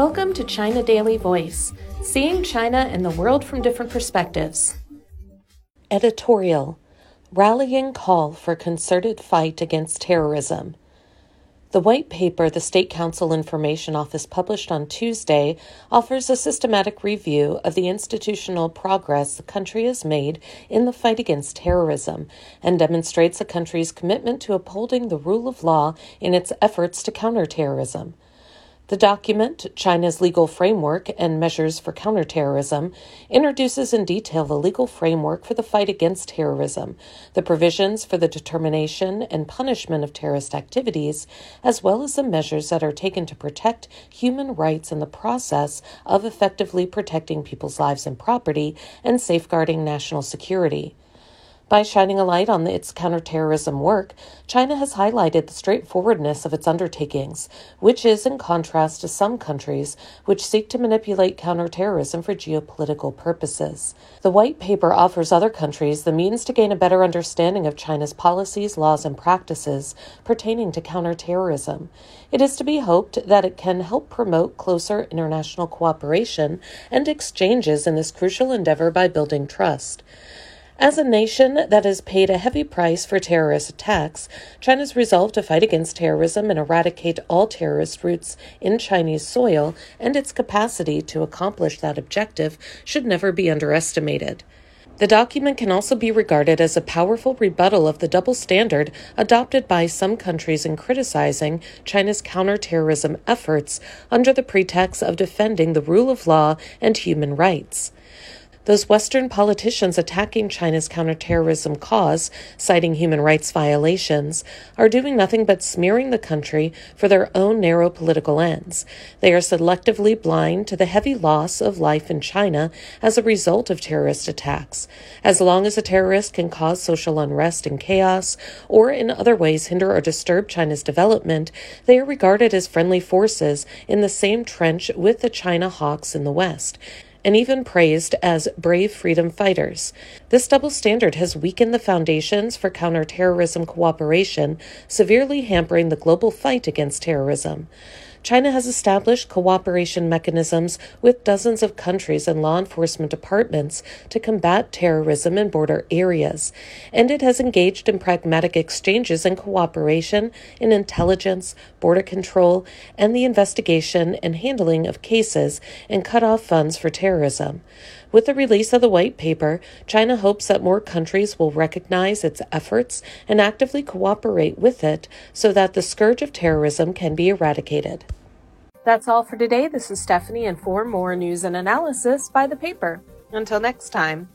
Welcome to China Daily Voice, seeing China and the world from different perspectives. Editorial Rallying Call for Concerted Fight Against Terrorism. The white paper the State Council Information Office published on Tuesday offers a systematic review of the institutional progress the country has made in the fight against terrorism and demonstrates the country's commitment to upholding the rule of law in its efforts to counter terrorism. The document, China's Legal Framework and Measures for Counterterrorism, introduces in detail the legal framework for the fight against terrorism, the provisions for the determination and punishment of terrorist activities, as well as the measures that are taken to protect human rights in the process of effectively protecting people's lives and property and safeguarding national security. By shining a light on its counterterrorism work, China has highlighted the straightforwardness of its undertakings, which is in contrast to some countries which seek to manipulate counterterrorism for geopolitical purposes. The white paper offers other countries the means to gain a better understanding of China's policies, laws, and practices pertaining to counterterrorism. It is to be hoped that it can help promote closer international cooperation and exchanges in this crucial endeavor by building trust. As a nation that has paid a heavy price for terrorist attacks, China's resolve to fight against terrorism and eradicate all terrorist roots in Chinese soil and its capacity to accomplish that objective should never be underestimated. The document can also be regarded as a powerful rebuttal of the double standard adopted by some countries in criticizing China's counterterrorism efforts under the pretext of defending the rule of law and human rights. Those Western politicians attacking China's counterterrorism cause, citing human rights violations, are doing nothing but smearing the country for their own narrow political ends. They are selectively blind to the heavy loss of life in China as a result of terrorist attacks. As long as a terrorist can cause social unrest and chaos, or in other ways hinder or disturb China's development, they are regarded as friendly forces in the same trench with the China hawks in the West and even praised as brave freedom fighters. This double standard has weakened the foundations for counterterrorism cooperation, severely hampering the global fight against terrorism. China has established cooperation mechanisms with dozens of countries and law enforcement departments to combat terrorism in border areas, and it has engaged in pragmatic exchanges and cooperation in intelligence, border control, and the investigation and handling of cases and cut off funds for terrorism. With the release of the white paper, China hopes that more countries will recognize its efforts and actively cooperate with it so that the scourge of terrorism can be eradicated. That's all for today. This is Stephanie, and for more news and analysis, buy the paper. Until next time.